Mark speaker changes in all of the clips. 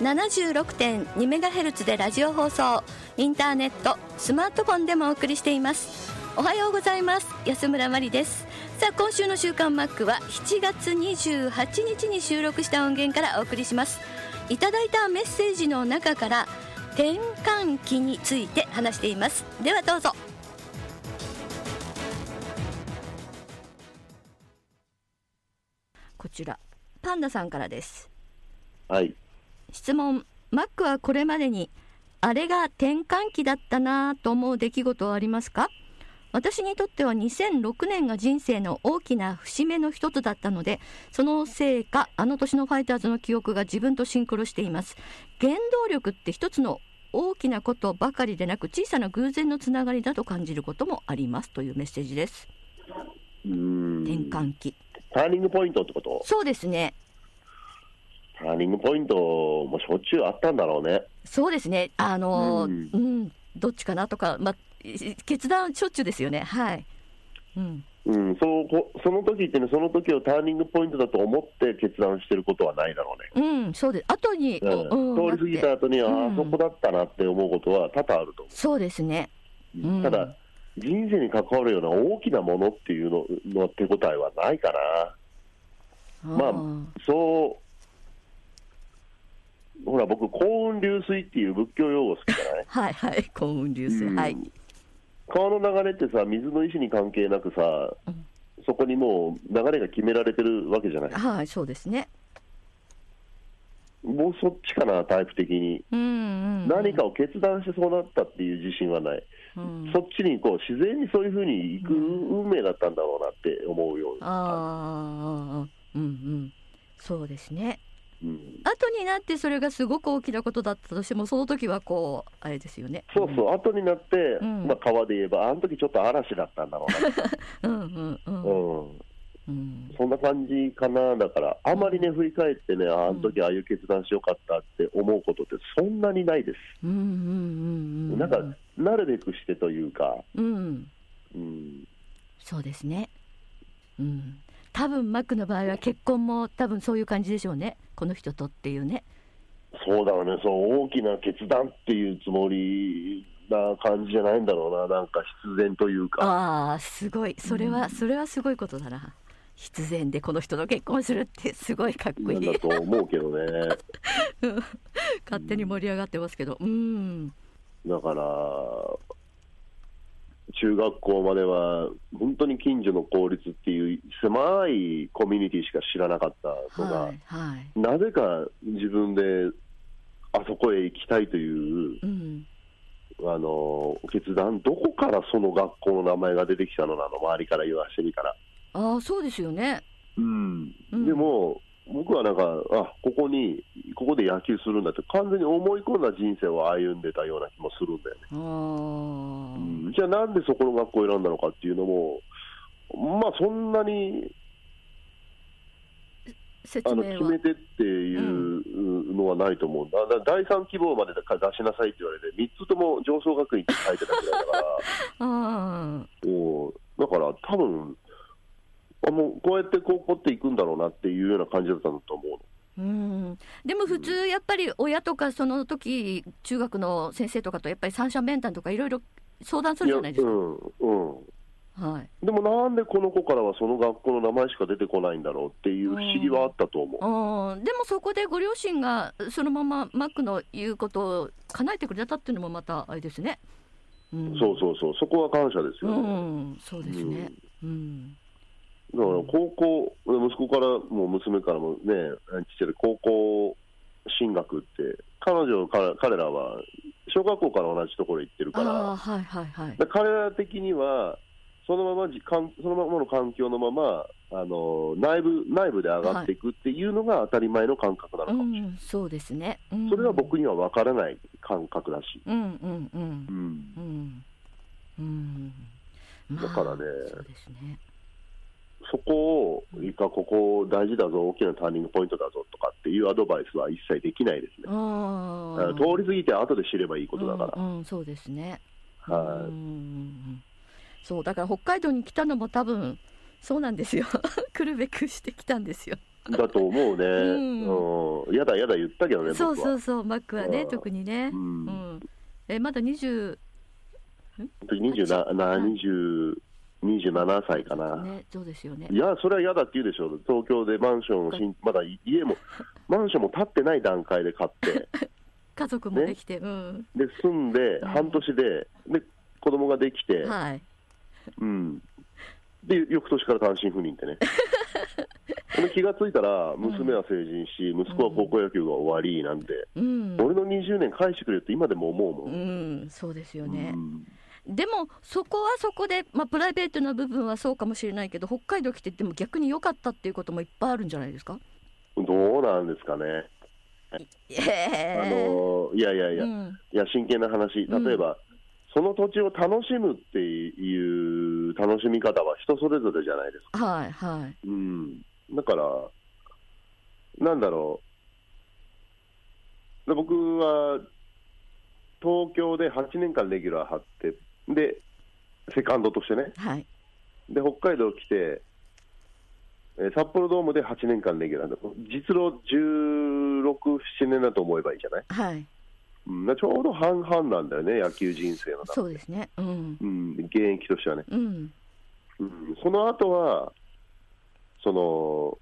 Speaker 1: 76.2MHz でラジオ放送インターネットスマートフォンでもお送りしています。おはようございます。安村真理です。さあ今週の週刊マックは7月28日に収録した音源からお送りします。いただいたメッセージの中から転換期について話しています。ではどうぞ。こちらパンダさんからです。
Speaker 2: はい。
Speaker 1: 質問。マックはこれまでにあれが転換期だったなぁと思う出来事はありますか？私にとっては2006年が人生の大きな節目の一つだったのでそのせいかあの年のファイターズの記憶が自分とシンクロしています。原動力って一つの大きなことばかりでなく小さな偶然のつながりだと感じることもあります。というメッセージです。転換期。
Speaker 2: ターニングポイントってこと？
Speaker 1: そうですね
Speaker 2: ターニングポイントもしょっちゅうあったんだろうね。
Speaker 1: そうですね、あの
Speaker 2: う
Speaker 1: ーうん、どっちかなとか、まあ、い決断しょっちゅうですよね、はい。うん、
Speaker 2: うん、そうこその時ってね、その時をターニングポイントだと思って決断してることはないだろうね。
Speaker 1: うん、そうです、後に、
Speaker 2: うん。
Speaker 1: うん
Speaker 2: 通り過ぎた後に、あ
Speaker 1: うん。
Speaker 2: あ、そこだったなって思うことは多々あると
Speaker 1: そうですね、
Speaker 2: 思う。
Speaker 1: うん。
Speaker 2: ただ、人生に関わるような大きなものっていうのの手応えはないかな。まあ
Speaker 1: ー、
Speaker 2: そう、ほら、僕、幸運流水っていう仏教用語好きじゃない
Speaker 1: はいはい、幸運流水、
Speaker 2: うん。
Speaker 1: はい、
Speaker 2: 川の流れってさ、水の意志に関係なくさ、
Speaker 1: うん。
Speaker 2: そこにもう流れが決められてるわけじゃない、
Speaker 1: はい、そうですね。
Speaker 2: もうそっちかな、タイプ的に。
Speaker 1: うん、うん、
Speaker 2: 何かを決断してそうなったっていう自信はない、
Speaker 1: うん、
Speaker 2: そっちにこう自然にそういうふうに行く運命だったんだろうなって思うような、
Speaker 1: ああ、うん、うん、そうですね。
Speaker 2: うん、
Speaker 1: 後になってそれがすごく大きなことだったとしても、その時はこう、あれですよね。
Speaker 2: そうそう、後になって、
Speaker 1: うん。
Speaker 2: まあ、川で言えば、あの時ちょっと嵐だったんだろ
Speaker 1: うん、うん、う
Speaker 2: うな、
Speaker 1: ん、
Speaker 2: うん、
Speaker 1: うん、
Speaker 2: そんな感じかな、だから、あまりね、振り返ってね、ああの時ああいう決断しよかったって思うことって、そんなにないです。
Speaker 1: うん、うん、うん、うん、
Speaker 2: なんか、なるべくしてというか、
Speaker 1: うん。
Speaker 2: うん、
Speaker 1: そうですね。うん。多分マックの場合は結婚も多分そういう感じでしょうね。この人とっていうね。
Speaker 2: そうだろうね、そう大きな決断っていうつもりな感じじゃないんだろうな、なんか必然というか、
Speaker 1: ああ、すごい。それは、それはすごいことだな。必然でこの人と結婚するってすごいかっこいい
Speaker 2: だ。と思うけどね、
Speaker 1: 勝手に盛り上がってますけど。うん。
Speaker 2: だから、中学校までは、本当に近所の公立っていう狭いコミュニティしか知らなかったのが、
Speaker 1: はい。はい。
Speaker 2: なぜか自分であそこへ行きたいという
Speaker 1: うん。
Speaker 2: あの決断、どこからその学校の名前が出てきたのなの、周りから言わしてみたら。
Speaker 1: ああ、そうですよね。
Speaker 2: うん
Speaker 1: うん
Speaker 2: でも、僕はなんか、あここに、ここで野球するんだって、完全に思い込んだ人生を歩んでたような気もするんだよね。うん。じゃあ、なんでそこの学校を選んだのかっていうのも、まあ、そんなにあの
Speaker 1: 説明は。
Speaker 2: 決め。てっていうのはないと思うんだ、第3希望まで出しなさいって言われて、3つとも上昇学院って書いてたぐらいだから、うだから多分あもうこうやってこう掘っていくんだろうなっていうような感じだったんだと思うの。
Speaker 1: うん、でも普通やっぱり親とかその時中学の先生とかとやっぱり三者面談とかいろいろ相談するじゃないですか。
Speaker 2: うんうん、
Speaker 1: はい。
Speaker 2: でもなんでこの子からはその学校の名前しか出てこないんだろうっていう不思議はあったと思う。
Speaker 1: うんでもそこでご両親がそのままマックの言うことを叶えてくれたっていうのもまたあれですね。うん、
Speaker 2: そうそうそう、そこは感謝です
Speaker 1: う
Speaker 2: よね。
Speaker 1: ん、そうですね。うん。
Speaker 2: だから高校、息子からも娘からもね、ちっち高校進学って、彼女、彼彼らは小学校から同じところ行ってるから、
Speaker 1: ああ、はいはいはい。
Speaker 2: で彼ら的には、そのままじかんそのままの環境のままあの内部内部で上がっていくっていうのが当たり前の感覚なの
Speaker 1: う
Speaker 2: かもしれない、
Speaker 1: ん、そうですね。うん、
Speaker 2: それは僕には分からない感覚だし、
Speaker 1: うんうんうん。
Speaker 2: うん。
Speaker 1: うん。
Speaker 2: だからね
Speaker 1: そうですね。
Speaker 2: そこを、いいか、ここ大事だぞ、大きなターニングポイントだぞとかっていうアドバイスは一切できないですね。
Speaker 1: あ
Speaker 2: 通り過ぎて後で知ればいいことだから。
Speaker 1: うん、うんそうですね。
Speaker 2: はい。
Speaker 1: そうだから北海道に来たのも多分そうなんですよ。来るべくしてきたんですよ。
Speaker 2: だと思うね、
Speaker 1: うん。
Speaker 2: うん、やだやだ言ったけどね。
Speaker 1: そうそうそうマックはね
Speaker 2: うん。
Speaker 1: 特にね、
Speaker 2: う
Speaker 1: うん。んえまだ20
Speaker 2: 27 20 27歳かな。
Speaker 1: ねそうですよね。
Speaker 2: いや、それは嫌だって言うでしょ、東京でマンションをしん、まだ家も、マンションも建ってない段階で買って、
Speaker 1: 家族もできて、うん。
Speaker 2: で住んで、
Speaker 1: うん。
Speaker 2: 半年で、で子供ができて、
Speaker 1: はい。
Speaker 2: うん、で翌年から単身赴任ってね。で気がついたら、娘は成人し、息子は高校野球が終わりなんて、
Speaker 1: うん、
Speaker 2: 俺の20年返してくれって今でも思うも。
Speaker 1: うんん、そうですよね。
Speaker 2: う、ん
Speaker 1: でもそこはそこで、まあ、プライベートな部分はそうかもしれないけど北海道来てでも逆に良かったっていうこともいっぱいあるんじゃないですか？
Speaker 2: どうなんですかね。あ
Speaker 1: え
Speaker 2: のいやいやいや、
Speaker 1: うん。
Speaker 2: いや真剣な話、
Speaker 1: うん。
Speaker 2: 例えば、その土地を楽しむっていう楽しみ方は人それぞれじゃないですか。
Speaker 1: はいはい。
Speaker 2: うん、だから、なんだろう、で僕は東京で8年間レギュラー張って、で、セカンドとしてね、
Speaker 1: はい。
Speaker 2: で北海道来て、えー札幌ドームで8年間レギュラーで、実労16、7年だと思えばいいじゃない、
Speaker 1: はい。
Speaker 2: うん、ちょうど半々なんだよね、野球人生の中
Speaker 1: そうですね。うん。
Speaker 2: うん、現役としてはね。
Speaker 1: うん。
Speaker 2: うん、その後は、その、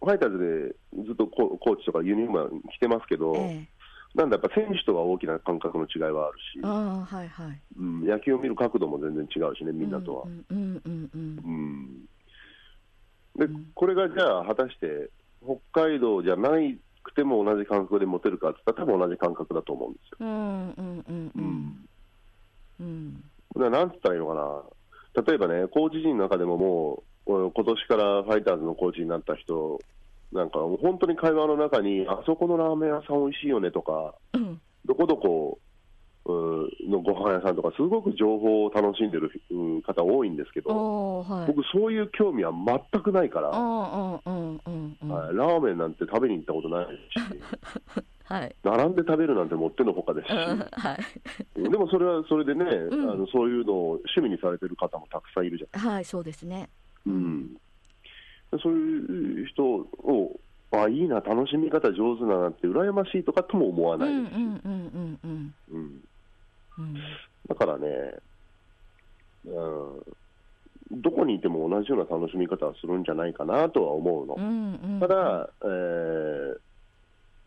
Speaker 2: ファイターズでずっとココーチとかユニフォームは着てますけど、
Speaker 1: ええ
Speaker 2: なんだやっぱ選手とは大きな感覚の違いはあるし、
Speaker 1: ああはいはい。
Speaker 2: うん、野球を見る角度も全然違うしね、みんなとは。で
Speaker 1: うん。
Speaker 2: これがじゃあ、果たして北海道じゃないくても同じ感覚で持てるかって言ったら、多分同じ感覚だと思うんですよ。
Speaker 1: うんうんうんう
Speaker 2: うん。ん
Speaker 1: うん。
Speaker 2: これはなんつったらいいのかな、例えばね、コーチ陣の中でももう、俺今年からファイターズのコーチになった人、なんか本当に会話の中に、あそこのラーメン屋さん美味しいよねとか、
Speaker 1: うん。
Speaker 2: どこどこのご飯屋さんとか、すごく情報を楽しんでるうん方多いんですけど、
Speaker 1: はい。
Speaker 2: 僕、そういう興味は全くないから、ラーメンなんて食べに行ったことないし、
Speaker 1: はい。
Speaker 2: 並んで食べるなんてもってのほかですし。
Speaker 1: うんはい。
Speaker 2: でもそれはそれでね、
Speaker 1: ん。
Speaker 2: あのそういうのを趣味にされてる方もたくさんいるじゃん。
Speaker 1: はいそうですね。
Speaker 2: うん、そういう人を、あいいな、楽しみ方上手だなって、羨ましいとかとも思わないです、だからね、うん、どこにいても同じような楽しみ方をするんじゃないかなとは思うの。ただ、えー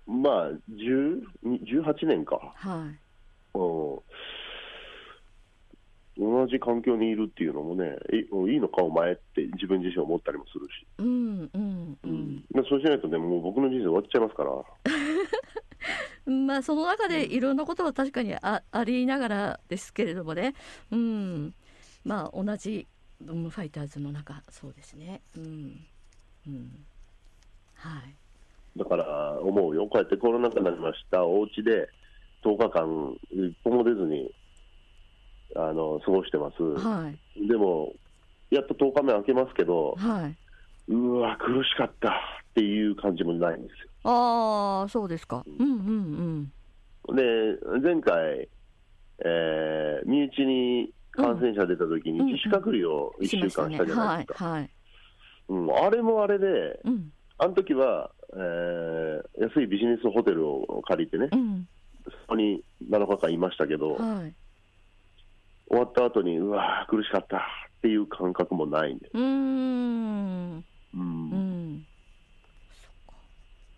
Speaker 2: まあ、10 18年か、
Speaker 1: はい
Speaker 2: うん、同じ環境にいるっていうのもね、いいいのか、お前って自分自身思ったりもするし。
Speaker 1: うんうんうん。
Speaker 2: でそうしないとね、もう僕の人生終わっちゃいますから、
Speaker 1: まあその中でいろんなことは確かにあありながらですけれどもね、うん、まあ同じうんファイターズの中そうですね、うん。うん、はい、
Speaker 2: だから思うよ、こうやってコロナ禍になりました、お家で10日間、一歩も出ずにあの過ごしてます、
Speaker 1: はい、
Speaker 2: でも、やっと10日目明けますけど、
Speaker 1: はい、
Speaker 2: うわ、苦しかったっていう感じもないんですよ。
Speaker 1: ああそうですか、うん。うんうん、
Speaker 2: で、前回、えー身内に感染者出た時に
Speaker 1: うん
Speaker 2: 自主隔離を1週間したじゃないですか、
Speaker 1: はいはい、
Speaker 2: うん、あれもあれで、
Speaker 1: うん。
Speaker 2: あの時は、えー安いビジネスホテルを借りてね、
Speaker 1: うん、
Speaker 2: そこに7日間いましたけど、
Speaker 1: はい、
Speaker 2: 終わった後に、うわー、苦しかったっっていう感覚もないんで、
Speaker 1: うーん。
Speaker 2: う
Speaker 1: うん。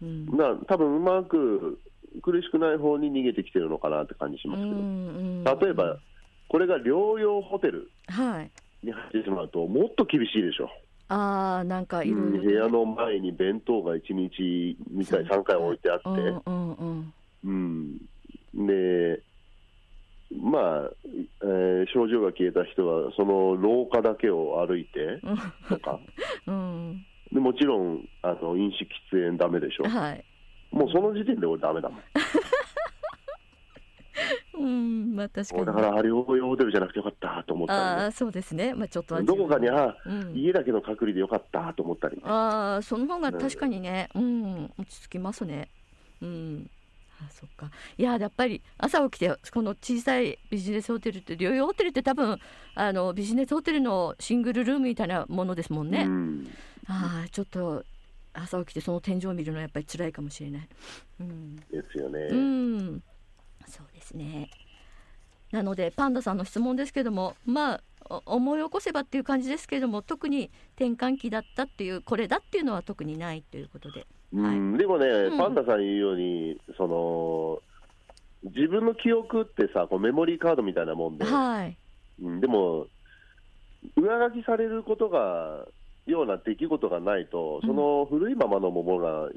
Speaker 1: うん。
Speaker 2: 多分うまく苦しくない方に逃げてきてるのかなって感じしますけど、
Speaker 1: ん
Speaker 2: 例えば、これが療養ホテル
Speaker 1: はい。
Speaker 2: に入ってしまうと、もっと厳しいでしょ、
Speaker 1: ああなんかいろいろ
Speaker 2: うん部屋の前に弁当が1日2回、3回置いてあって。
Speaker 1: うんうんうん。
Speaker 2: うん、で、まあ、えー症状が消えた人は、その廊下だけを歩いてとか、
Speaker 1: うん。
Speaker 2: でもちろんあの飲酒、喫煙ダメでしょ、
Speaker 1: はい。
Speaker 2: もうその時点で俺、ダメだもん、
Speaker 1: うんまあ確かに。
Speaker 2: だから、あれ、療養ホテルじゃなくてよかったと思ったり
Speaker 1: ああそうですね。まあちょっと
Speaker 2: どこかに、あ
Speaker 1: うん。
Speaker 2: 家だけの隔離でよかったと思ったりね、
Speaker 1: ああその方が確かにね、うん、落ち着きますね。うん。あそっか。いややっぱり朝起きてこの小さいビジネスホテルって療養ホテルって多分あのビジネスホテルのシングルルームみたいなものですもんね。
Speaker 2: うん
Speaker 1: ああちょっと朝起きてその天井を見るのはやっぱり辛いかもしれない。うん。
Speaker 2: ですよね。
Speaker 1: うん。そうですね。なのでパンダさんの質問ですけどもまあお思い起こせばっていう感じですけれども特に転換期だったっていうこれだっていうのは特にないということで
Speaker 2: うん。でもね、
Speaker 1: うん。
Speaker 2: パンダさん言うように、その自分の記憶ってさ、こうメモリーカードみたいなもんで、
Speaker 1: はい。
Speaker 2: うん。でも、上書きされることが、ような出来事がないと、その古いままのものが、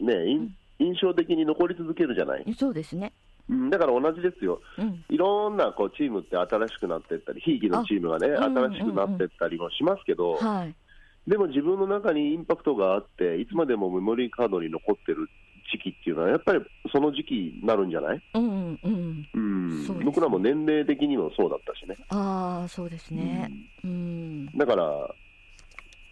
Speaker 2: ね、いん。印象的に残り続けるじゃない、
Speaker 1: そうですね。
Speaker 2: うん。だから同じですよ、
Speaker 1: うん。
Speaker 2: いろんなこうチームって新しくなっていったり、ひいきのチームがね、新しくなっていったりもしますけど、
Speaker 1: はい
Speaker 2: でも自分の中にインパクトがあって、いつまでもメモリーカードに残ってる時期っていうのは、やっぱりその時期になるんじゃない、
Speaker 1: うんうん
Speaker 2: うん。僕らも年齢的にもそうだったしね。
Speaker 1: ああそうですね。うん。
Speaker 2: だから、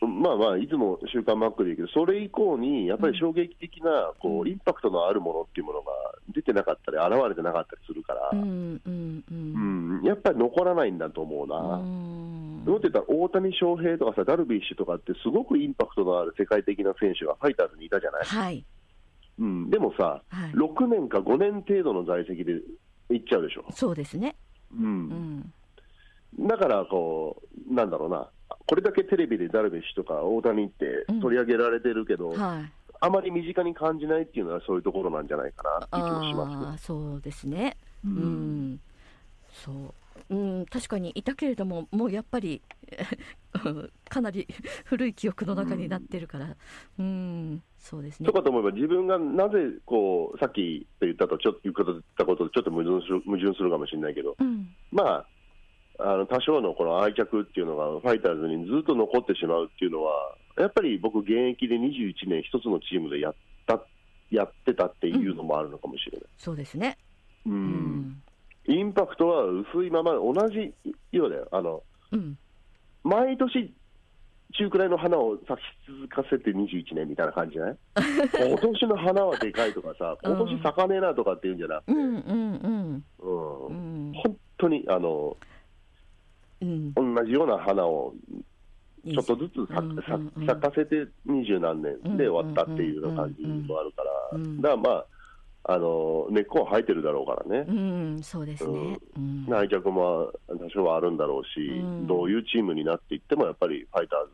Speaker 2: まあまあ、いつも週刊マックで言うけど、それ以降にやっぱり衝撃的なこう、インパクトのあるものっていうものが出てなかったり、現れてなかったりするから、
Speaker 1: うんうんうん。
Speaker 2: うん。やっぱり残らないんだと思うな。
Speaker 1: うん。
Speaker 2: もっと言ったら大谷翔平とかさ、ダルビッシュとかって、すごくインパクトのある世界的な選手がファイターズにいたじゃない、
Speaker 1: はい。
Speaker 2: うん、でもさ、
Speaker 1: はい。
Speaker 2: 6年か5年程度の在籍でいっちゃうでしょ、
Speaker 1: そうですね。
Speaker 2: う、
Speaker 1: うん。ん
Speaker 2: だからこう、なんだろうな、これだけテレビでダルビッシュとか大谷って
Speaker 1: うん。
Speaker 2: 取り上げられてるけど、
Speaker 1: はい。
Speaker 2: あまり身近に感じないっていうのは、そういうところなんじゃないかなって気もします
Speaker 1: そうですね。う
Speaker 2: うん
Speaker 1: ん、そう、うん、確かにいたけれども、もうやっぱり かなり古い記憶の中になってるから、うん、そうですね
Speaker 2: と。かと思えば、自分がなぜこう、さっき言ったとちょっと言ったこととちょっと矛盾する矛盾するかもしれないけど、
Speaker 1: うん、
Speaker 2: まあ、あの多少のこの愛着っていうのがファイターズにずっと残ってしまうっていうのは、やっぱり僕、現役で21年、一つのチームでやったやってたっていうのもあるのかもしれない。
Speaker 1: そうですね。
Speaker 2: うん
Speaker 1: うん、
Speaker 2: インパクトは薄いまま、同じようだよ、あの
Speaker 1: うん、
Speaker 2: 毎年、中くらいの花を咲き続かせて21年みたいな感じじゃない？今年の花はでかいとかさ、今年咲かねえなとかっていうんじゃなくて、
Speaker 1: うん、
Speaker 2: 本当にあの
Speaker 1: うん、
Speaker 2: 同じような花をちょっとずつ咲咲かせて二十何年で終わったっていうような感じもあるから、
Speaker 1: うん。
Speaker 2: だからまあ、あの根っこは生えてるだろうからね、
Speaker 1: うん、そうですね。うん、
Speaker 2: 愛着も多少はあるんだろうし、
Speaker 1: うん。
Speaker 2: どういうチームになっていっても、やっぱりファイター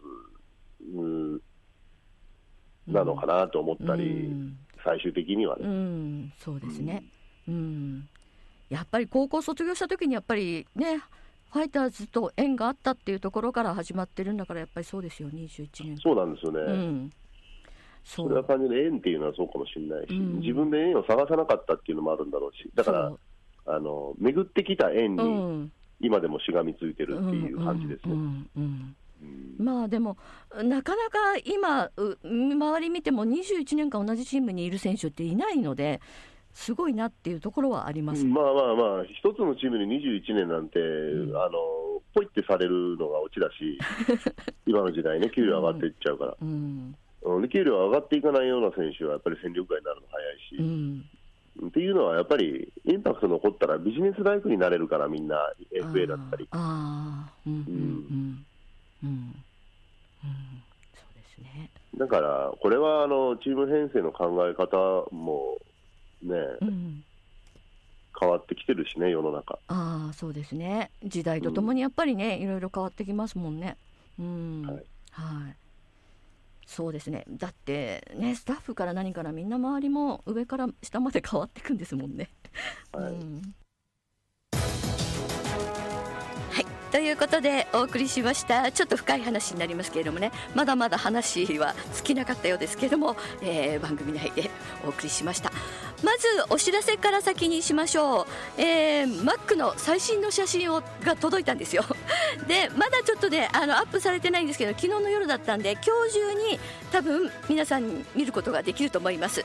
Speaker 2: ズうんなのかなと思ったり、
Speaker 1: うん。
Speaker 2: 最終的には
Speaker 1: う
Speaker 2: ね。
Speaker 1: ん、そうですね。うん、やっぱり高校卒業した時にやっぱりね、ファイターズと縁があったっていうところから始まってるんだからやっぱりそうですよ、21年。
Speaker 2: そうなんですよね、
Speaker 1: うん、そ
Speaker 2: それは単純に縁っていうのはそうかもしれないし、
Speaker 1: うん。
Speaker 2: 自分で縁を探さなかったっていうのもあるんだろうし、だからあの巡ってきた縁
Speaker 1: う
Speaker 2: に
Speaker 1: ん、
Speaker 2: 今でもしがみついてるっていう感じですね。
Speaker 1: まあでもなかなか今う周り見ても21年間同じチームにいる選手っていないのですごいなっていうところはあります。
Speaker 2: まあまあまあ、一つのチームに21年なんて、
Speaker 1: ん。
Speaker 2: あのポイってされるのがオチだし、今の時代ね、給料上がっていっちゃうから、
Speaker 1: うん。
Speaker 2: うんで給料上がっていかないような選手はやっぱり戦力外になるの早いし、
Speaker 1: うん。
Speaker 2: っていうのはやっぱりインパクト残ったらビジネスライクになれるから、みんな FA だったり。だから、これはあのチーム編成の考え方もね、
Speaker 1: うん。
Speaker 2: 変わってきてるしね、世の中。
Speaker 1: ああそうですね。時代とともにやっぱりね、いろいろ変わってきますもんね。うん。
Speaker 2: はい。
Speaker 1: はいそうですね。だってねスタッフから何からみんな周りも上から下まで変わっていくんですもんね。
Speaker 2: はい。
Speaker 1: うん。はい。ということでお送りしました。ちょっと深い話になりますけれどもね。まだまだ話は尽きなかったようですけれども、えー番組内でお送りしましたまずお知らせから先にしましょう、えー、Mac の最新の写真をが届いたんですよ。でまだちょっとねあのアップされてないんですけど昨日の夜だったんで今日中に多分皆さん見ることができると思います。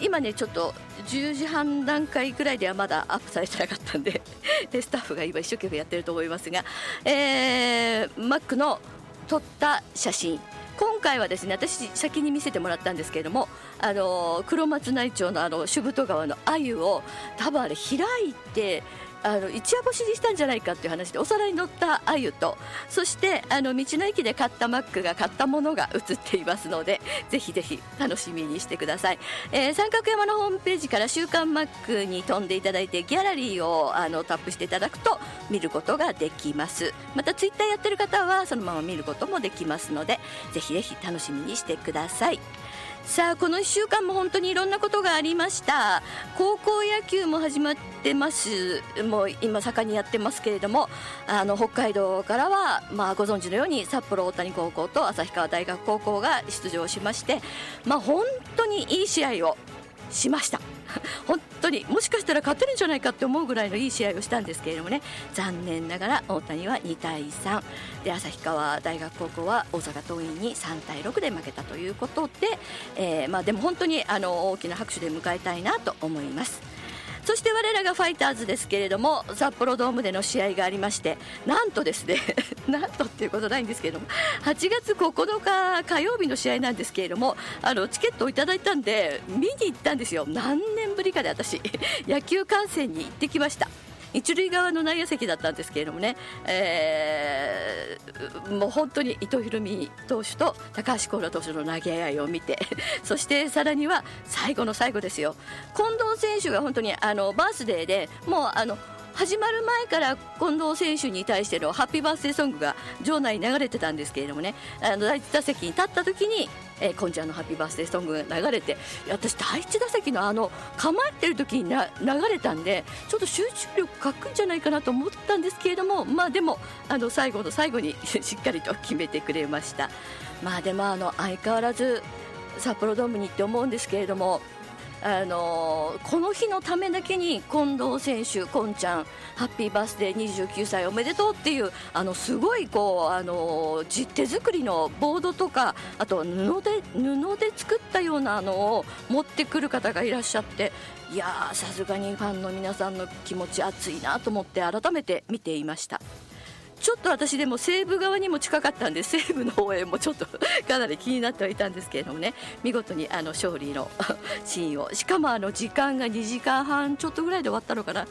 Speaker 1: 今ねちょっと10時半段階ぐらいではまだアップされてなかったんで でスタッフが今一生懸命やってると思いますが、えー、Mac の撮った写真。今回はですね私先に見せてもらったんですけれどもあの黒松内町のあの主太川の鮎を多分あれ開いてあの一夜干しにしたんじゃないかっていう話でお皿に乗った鮎とそしてあの道の駅で買ったマックが買ったものが映っていますのでぜひぜひ楽しみにしてください、えー三角山のホームページから「週刊マック」に飛んでいただいてギャラリーをあのタップしていただくと見ることができます。またツイッターやってる方はそのまま見ることもできますのでぜひぜひ楽しみにしてください。さあこの1週間も本当にいろんなことがありました。高校野球も始まってます。もう今盛んにやってますけれどもあの北海道からは、まあ、ご存知のように札幌大谷高校と旭川大学高校が出場しまして、まあ、本当にいい試合をしました。本当にもしかしたら勝てるんじゃないかって思うぐらいのいい試合をしたんですけれどもね残念ながら大谷は2対3で旭川大学高校は大阪桐蔭に3対6で負けたということで、えーまあ、でも本当にあの大きな拍手で迎えたいなと思います。そして我らがファイターズですけれども札幌ドームでの試合がありましてなんとですね なんとっていうことないんですけれども8月9日火曜日の試合なんですけれどもあのチケットをいただいたんで見に行ったんですよ。何年ぶりかで私 野球観戦に行ってきました。一塁側の内野席だったんですけれどもね、えーもう本当に伊藤大海投手と高橋光成投手の投げ合いを見て そしてさらには最後の最後ですよ。近藤選手が本当にあのバースデーでもうあの始まる前から近藤選手に対してのハッピーバースデーソングが場内に流れてたんですけれどもね。あの第一打席に立った時に、えー、こんちゃんのハッピーバースデーソングが流れて私第一打席のあの構えてる時にな流れたんでちょっと集中力欠くんじゃないかなと思ったんですけれどもまあでもあの最後の最後に しっかりと決めてくれました。まあでもあの相変わらず札幌ドームに行って思うんですけれどもあのこの日のためだけに近藤選手、こんちゃんハッピーバースデー29歳おめでとうっていうあのすごいこうあのじ手作りのボードとかあと布で布で作ったようなのを持ってくる方がいらっしゃっていやさすがにファンの皆さんの気持ち熱いなと思って改めて見ていました。ちょっと私でも西武側にも近かったんで西武の応援もちょっと かなり気になってはいたんですけれどもね。見事にあの勝利の シーンを。しかもあの時間が2時間半ちょっとぐらいで終わったのかな。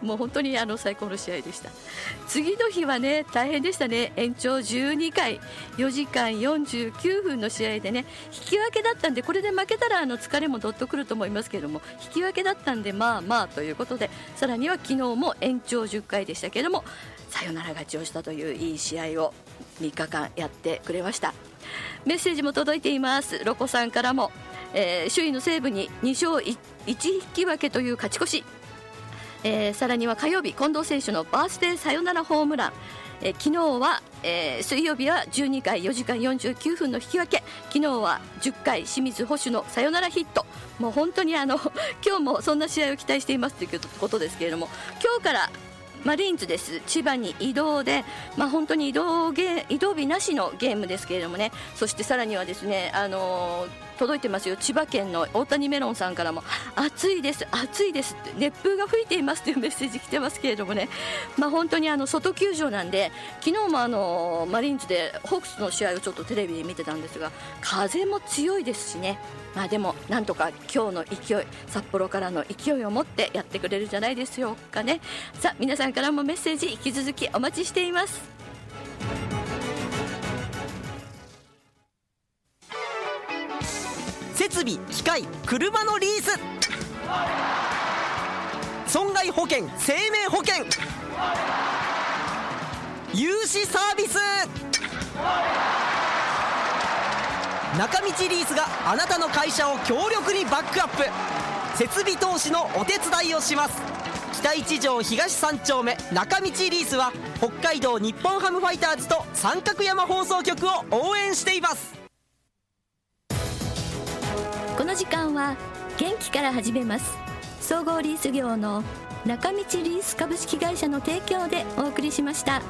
Speaker 1: もう本当にあの最高の試合でした。次の日はね大変でしたね。延長12回。4時間49分の試合でね引き分けだったんでこれで負けたらあの疲れもどっとくると思いますけれども引き分けだったんでまあまあということでさらには昨日も延長10回でしたけれどもサヨナラ勝ちをしたといういい試合を3日間やってくれました。メッセージも届いています。ロコさんからも、えー首位の西武に2勝 1, 引き分けという勝ち越し、えーさらには火曜日近藤選手のバースデーサヨナラホームラン。えー昨日は、えー水曜日は12回4時間49分の引き分け。昨日は10回清水捕手のサヨナラヒット。もう本当にあの 今日もそんな試合を期待していますということですけれども今日からマリーンズです。千葉に移動で、まあ、本当に移動ゲ移動日なしのゲームですけれどもね。そしてさらにはですね、あのー届いてますよ。千葉県の大谷メロンさんからも暑いです暑いですって熱風が吹いていますという メッセージ来てますけれどもね、まあ、本当にあの外球場なんで昨日もあのマリーンズでホークスの試合をちょっとテレビで見てたんですが風も強いですしね。まあでもなんとか今日の勢い札幌からの勢いを持ってやってくれるんじゃないでしょうかね。さあ皆さんからもメッセージ引き続きお待ちしています。
Speaker 3: 設備機械車のリース。損害保険生命保険。融資サービス。中道リースがあなたの会社を強力にバックアップ。設備投資のお手伝いをします。北一条東三丁目中道リースは北海道日本ハムファイターズと三角山放送局を応援しています
Speaker 1: この時間は元気から始めます総合リース業の中道リース株式会社の提供でお送りしました。